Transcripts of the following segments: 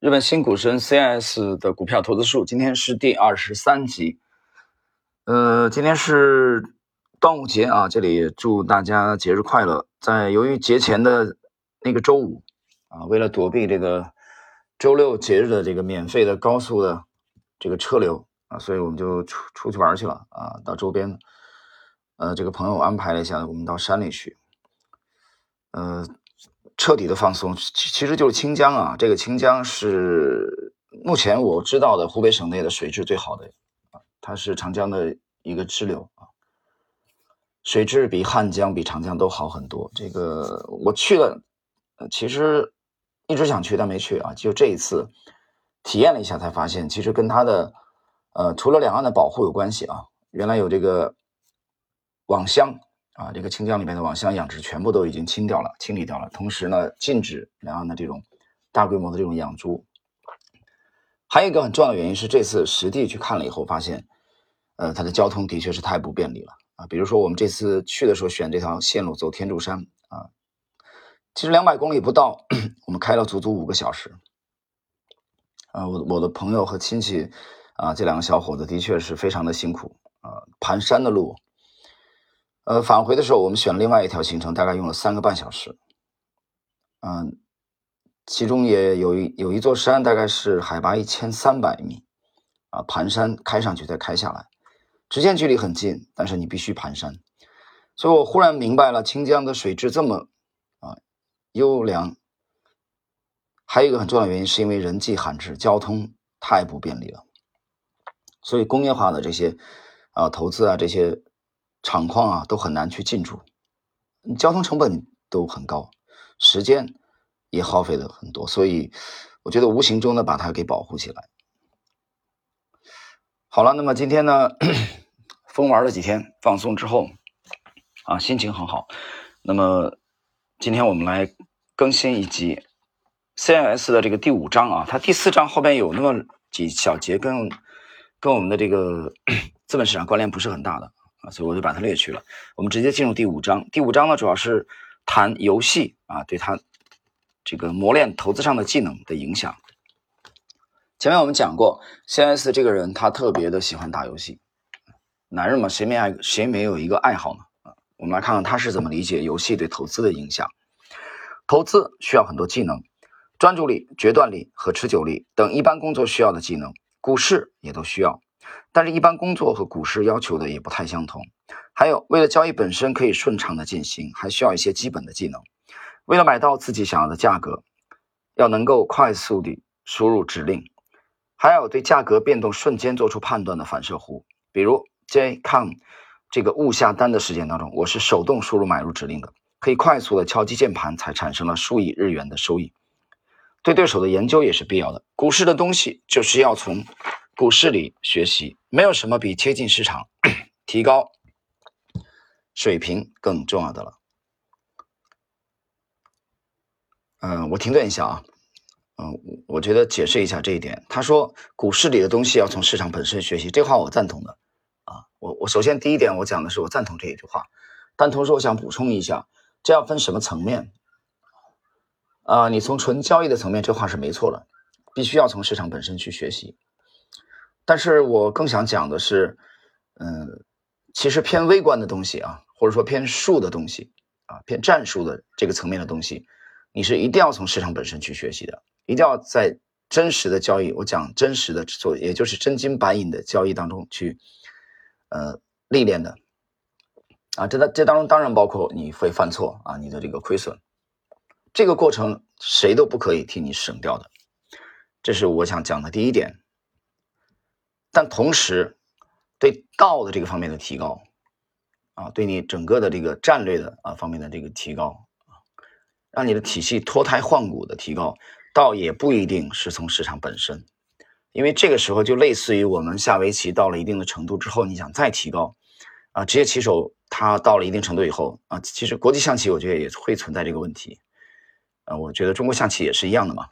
日本新股神 CS 的股票投资术，今天是第二十三集。呃，今天是端午节啊，这里祝大家节日快乐。在由于节前的那个周五啊，为了躲避这个周六节日的这个免费的高速的这个车流啊，所以我们就出出去玩去了啊，到周边，呃，这个朋友安排了一下，我们到山里去，呃。彻底的放松，其其实就是清江啊。这个清江是目前我知道的湖北省内的水质最好的啊，它是长江的一个支流啊，水质比汉江、比长江都好很多。这个我去了，其实一直想去，但没去啊。就这一次体验了一下，才发现其实跟它的呃，除了两岸的保护有关系啊。原来有这个网箱。啊，这个清江里面的网箱养殖全部都已经清掉了、清理掉了。同时呢，禁止两岸的这种大规模的这种养猪。还有一个很重要的原因是，这次实地去看了以后，发现，呃，它的交通的确是太不便利了啊。比如说，我们这次去的时候选这条线路走天柱山啊，其实两百公里不到，我们开了足足五个小时。啊，我我的朋友和亲戚啊，这两个小伙子的确是非常的辛苦啊，盘山的路。呃，返回的时候我们选另外一条行程，大概用了三个半小时。嗯，其中也有一有一座山，大概是海拔一千三百米，啊，盘山开上去再开下来，直线距离很近，但是你必须盘山。所以我忽然明白了，清江的水质这么啊优良，还有一个很重要的原因，是因为人迹罕至，交通太不便利了。所以工业化的这些啊投资啊这些。厂矿啊，都很难去进驻，交通成本都很高，时间也耗费了很多，所以我觉得无形中的把它给保护起来。好了，那么今天呢，疯玩了几天，放松之后啊，心情很好。那么今天我们来更新一集 CIS 的这个第五章啊，它第四章后边有那么几小节跟跟我们的这个 资本市场关联不是很大的。所以我就把它列去了。我们直接进入第五章。第五章呢，主要是谈游戏啊，对他这个磨练投资上的技能的影响。前面我们讲过，C.S. 这个人他特别的喜欢打游戏。男人嘛，谁没爱谁没有一个爱好呢？啊，我们来看看他是怎么理解游戏对投资的影响。投资需要很多技能，专注力、决断力和持久力等一般工作需要的技能，股市也都需要。但是，一般工作和股市要求的也不太相同。还有，为了交易本身可以顺畅的进行，还需要一些基本的技能。为了买到自己想要的价格，要能够快速地输入指令，还要对价格变动瞬间做出判断的反射弧。比如，J com 这个误下单的事件当中，我是手动输入买入指令的，可以快速的敲击键盘，才产生了数亿日元的收益。对对手的研究也是必要的。股市的东西就是要从。股市里学习，没有什么比贴近市场、提高水平更重要的了。嗯，我停顿一下啊，嗯，我觉得解释一下这一点。他说，股市里的东西要从市场本身学习，这话我赞同的。啊，我我首先第一点，我讲的是我赞同这一句话，但同时我想补充一下，这要分什么层面？啊，你从纯交易的层面，这话是没错的，必须要从市场本身去学习。但是我更想讲的是，嗯，其实偏微观的东西啊，或者说偏术的东西啊，偏战术的这个层面的东西，你是一定要从市场本身去学习的，一定要在真实的交易，我讲真实的做，也就是真金白银的交易当中去，呃，历练的，啊，这当这当中当然包括你会犯错啊，你的这个亏损，这个过程谁都不可以替你省掉的，这是我想讲的第一点。但同时，对道的这个方面的提高，啊，对你整个的这个战略的啊方面的这个提高，啊，让你的体系脱胎换骨的提高，倒也不一定是从市场本身，因为这个时候就类似于我们下围棋到了一定的程度之后，你想再提高，啊，职业棋手他到了一定程度以后，啊，其实国际象棋我觉得也会存在这个问题，啊，我觉得中国象棋也是一样的嘛，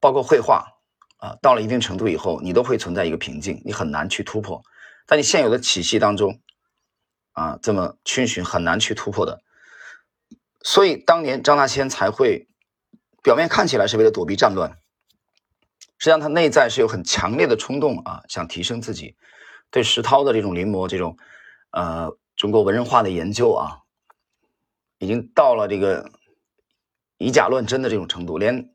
包括绘画。啊，到了一定程度以后，你都会存在一个瓶颈，你很难去突破。在你现有的体系当中，啊，这么逡巡很难去突破的。所以当年张大千才会表面看起来是为了躲避战乱，实际上他内在是有很强烈的冲动啊，想提升自己。对石涛的这种临摹，这种呃中国文人画的研究啊，已经到了这个以假乱真的这种程度，连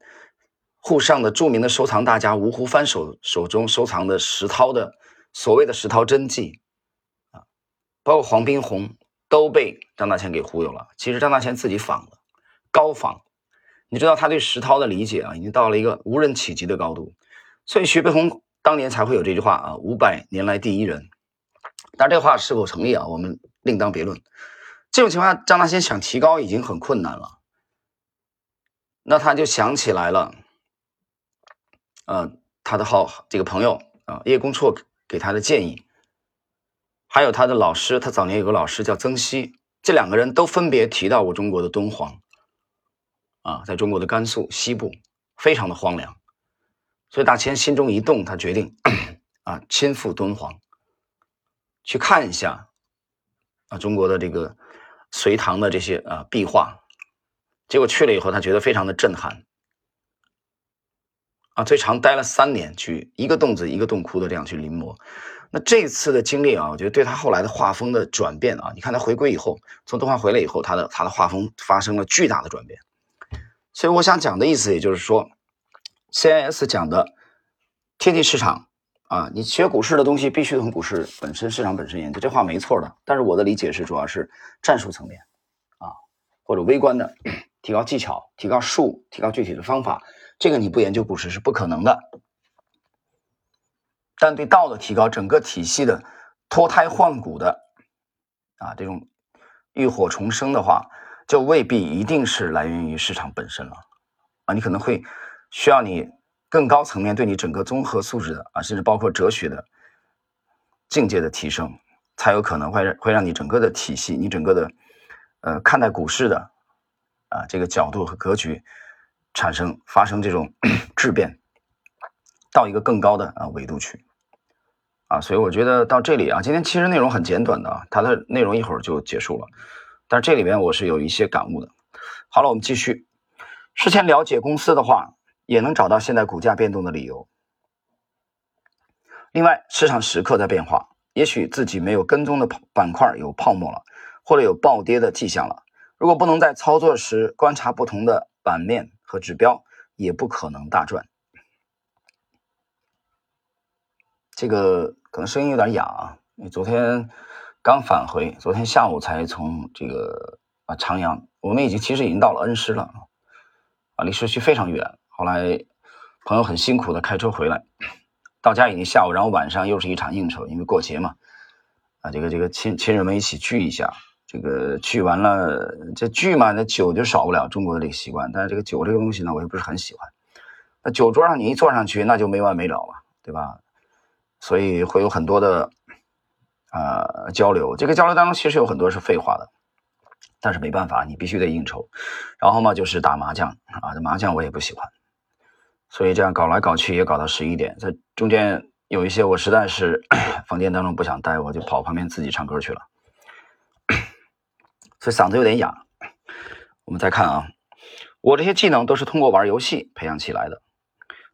沪上的著名的收藏大家吴湖帆手手中收藏的石涛的所谓的石涛真迹啊，包括黄宾虹都被张大千给忽悠了。其实张大千自己仿的，高仿。你知道他对石涛的理解啊，已经到了一个无人企及的高度，所以徐悲鸿当年才会有这句话啊，五百年来第一人。但这话是否成立啊，我们另当别论。这种情况下，张大千想提高已经很困难了，那他就想起来了，呃，他的好这个朋友啊，叶公绰给他的建议，还有他的老师，他早年有个老师叫曾熙，这两个人都分别提到过中国的敦煌。啊，在中国的甘肃西部，非常的荒凉，所以大千心中一动，他决定啊亲赴敦煌，去看一下啊中国的这个隋唐的这些啊壁画。结果去了以后，他觉得非常的震撼，啊，最长待了三年，去一个洞子一个洞窟的这样去临摹。那这次的经历啊，我觉得对他后来的画风的转变啊，你看他回归以后，从敦煌回来以后，他的他的画风发生了巨大的转变。所以我想讲的意思，也就是说，CIS 讲的贴近市场啊，你学股市的东西必须从股市本身、市场本身研究，这话没错的。但是我的理解是，主要是战术层面啊，或者微观的 提高技巧、提高术、提高具体的方法，这个你不研究股市是不可能的。但对道的提高、整个体系的脱胎换骨的啊，这种浴火重生的话。就未必一定是来源于市场本身了，啊，你可能会需要你更高层面对你整个综合素质的啊，甚至包括哲学的境界的提升，才有可能会会让你整个的体系，你整个的呃看待股市的啊这个角度和格局产生发生这种 质变，到一个更高的啊维度去啊，所以我觉得到这里啊，今天其实内容很简短的啊，它的内容一会儿就结束了。但是这里面我是有一些感悟的。好了，我们继续。事先了解公司的话，也能找到现在股价变动的理由。另外，市场时刻在变化，也许自己没有跟踪的板块有泡沫了，或者有暴跌的迹象了。如果不能在操作时观察不同的版面和指标，也不可能大赚。这个可能声音有点哑啊，因为昨天。刚返回，昨天下午才从这个啊长阳，我们已经其实已经到了恩施了啊，离市区非常远。后来朋友很辛苦的开车回来，到家已经下午，然后晚上又是一场应酬，因为过节嘛，啊这个这个亲亲人们一起聚一下，这个聚完了这聚嘛，那酒就少不了中国的这个习惯，但是这个酒这个东西呢，我又不是很喜欢。那酒桌上你一坐上去，那就没完没了了，对吧？所以会有很多的。呃，交流这个交流当中其实有很多是废话的，但是没办法，你必须得应酬。然后嘛，就是打麻将啊，这麻将我也不喜欢，所以这样搞来搞去也搞到十一点。在中间有一些我实在是 房间当中不想待，我就跑旁边自己唱歌去了，这嗓子有点哑。我们再看啊，我这些技能都是通过玩游戏培养起来的，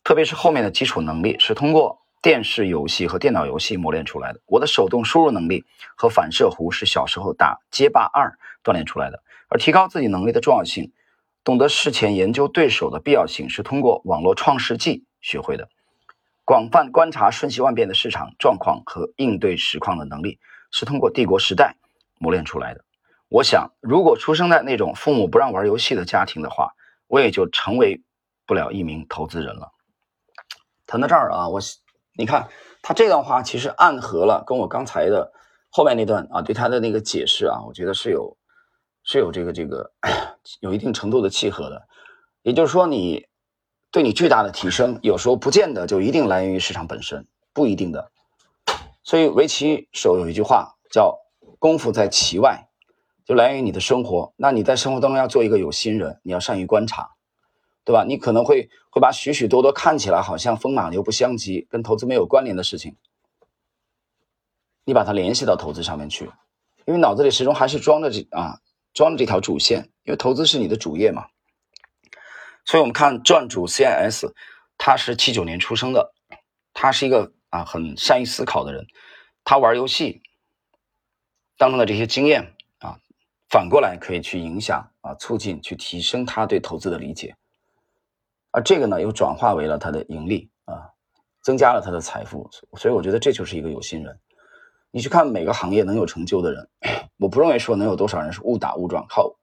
特别是后面的基础能力是通过。电视游戏和电脑游戏磨练出来的，我的手动输入能力和反射弧是小时候打街霸二锻炼出来的。而提高自己能力的重要性，懂得事前研究对手的必要性，是通过网络创世纪学会的。广泛观察瞬息万变的市场状况和应对实况的能力，是通过帝国时代磨练出来的。我想，如果出生在那种父母不让玩游戏的家庭的话，我也就成为不了一名投资人了。谈到这儿啊，我。你看他这段话其实暗合了跟我刚才的后面那段啊，对他的那个解释啊，我觉得是有是有这个这个有一定程度的契合的。也就是说，你对你巨大的提升，有时候不见得就一定来源于市场本身，不一定的。所以围棋手有一句话叫“功夫在棋外”，就来源于你的生活。那你在生活当中要做一个有心人，你要善于观察。对吧？你可能会会把许许多多看起来好像风马牛不相及、跟投资没有关联的事情，你把它联系到投资上面去，因为脑子里始终还是装着这啊，装着这条主线，因为投资是你的主业嘛。所以我们看传主 CIS，他是七九年出生的，他是一个啊很善于思考的人，他玩游戏当中的这些经验，反过来可以去影响啊，促进去提升他对投资的理解，而这个呢又转化为了他的盈利啊，增加了他的财富，所以我觉得这就是一个有心人。你去看每个行业能有成就的人，我不认为说能有多少人是误打误撞靠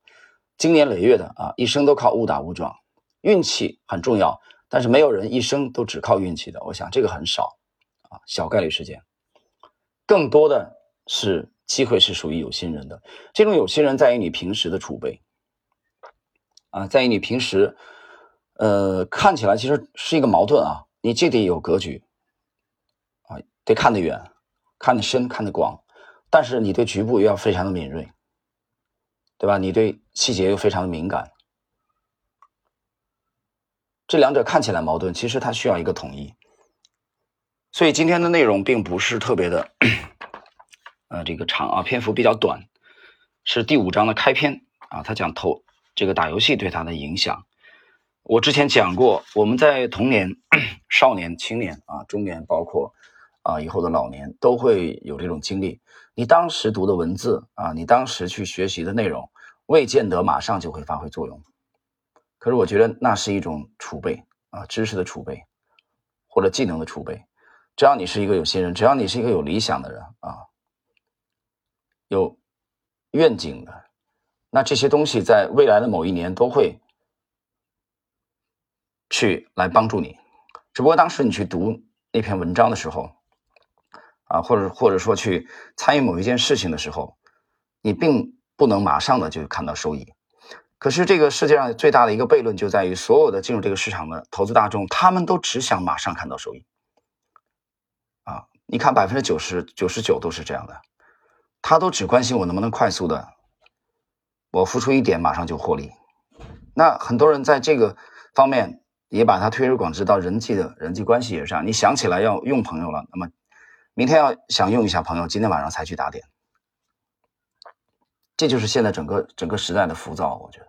经年累月的啊，一生都靠误打误撞，运气很重要，但是没有人一生都只靠运气的，我想这个很少啊，小概率事件，更多的是机会是属于有心人的，这种有心人在于你平时的储备啊，在于你平时，呃，看起来其实是一个矛盾啊，你既得有格局啊，得看得远。看得深，看得广，但是你对局部又要非常的敏锐，对吧？你对细节又非常的敏感，这两者看起来矛盾，其实它需要一个统一。所以今天的内容并不是特别的，呃，这个长啊，篇幅比较短，是第五章的开篇啊，他讲投这个打游戏对他的影响。我之前讲过，我们在童年、少年、青年啊、中年，包括。啊，以后的老年都会有这种经历。你当时读的文字啊，你当时去学习的内容，未见得马上就会发挥作用。可是我觉得那是一种储备啊，知识的储备，或者技能的储备。只要你是一个有心人，只要你是一个有理想的人啊，有愿景的，那这些东西在未来的某一年都会去来帮助你。只不过当时你去读那篇文章的时候。啊，或者或者说去参与某一件事情的时候，你并不能马上的就看到收益。可是这个世界上最大的一个悖论就在于，所有的进入这个市场的投资大众，他们都只想马上看到收益。啊，你看百分之九十九十九都是这样的，他都只关心我能不能快速的，我付出一点马上就获利。那很多人在这个方面也把它推而广之到人际的人际关系也上，你想起来要用朋友了，那么。明天要想用一下朋友，今天晚上才去打点，这就是现在整个整个时代的浮躁。我觉得，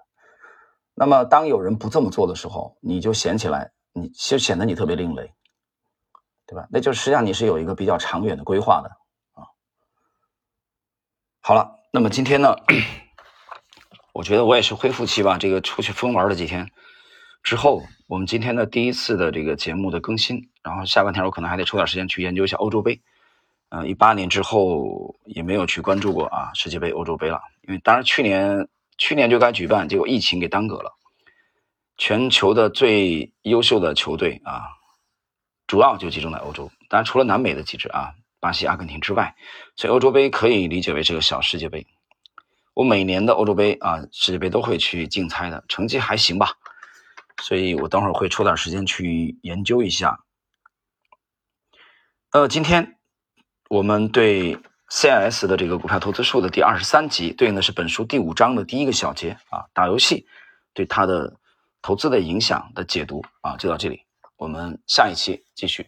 那么当有人不这么做的时候，你就显起来，你就显得你特别另类，对吧？那就实际上你是有一个比较长远的规划的。好了，那么今天呢，我觉得我也是恢复期吧，这个出去疯玩了几天之后，我们今天的第一次的这个节目的更新，然后下半天我可能还得抽点时间去研究一下欧洲杯。嗯，一八年之后也没有去关注过啊，世界杯、欧洲杯了。因为当然去年去年就该举办，结果疫情给耽搁了。全球的最优秀的球队啊，主要就集中在欧洲。当然除了南美的几支啊，巴西、阿根廷之外，所以欧洲杯可以理解为是个小世界杯。我每年的欧洲杯啊、世界杯都会去竞猜的，成绩还行吧。所以我等会儿会抽点时间去研究一下。呃，今天。我们对 CIS 的这个股票投资术的第二十三集，对应的是本书第五章的第一个小节啊，打游戏对它的投资的影响的解读啊，就到这里，我们下一期继续。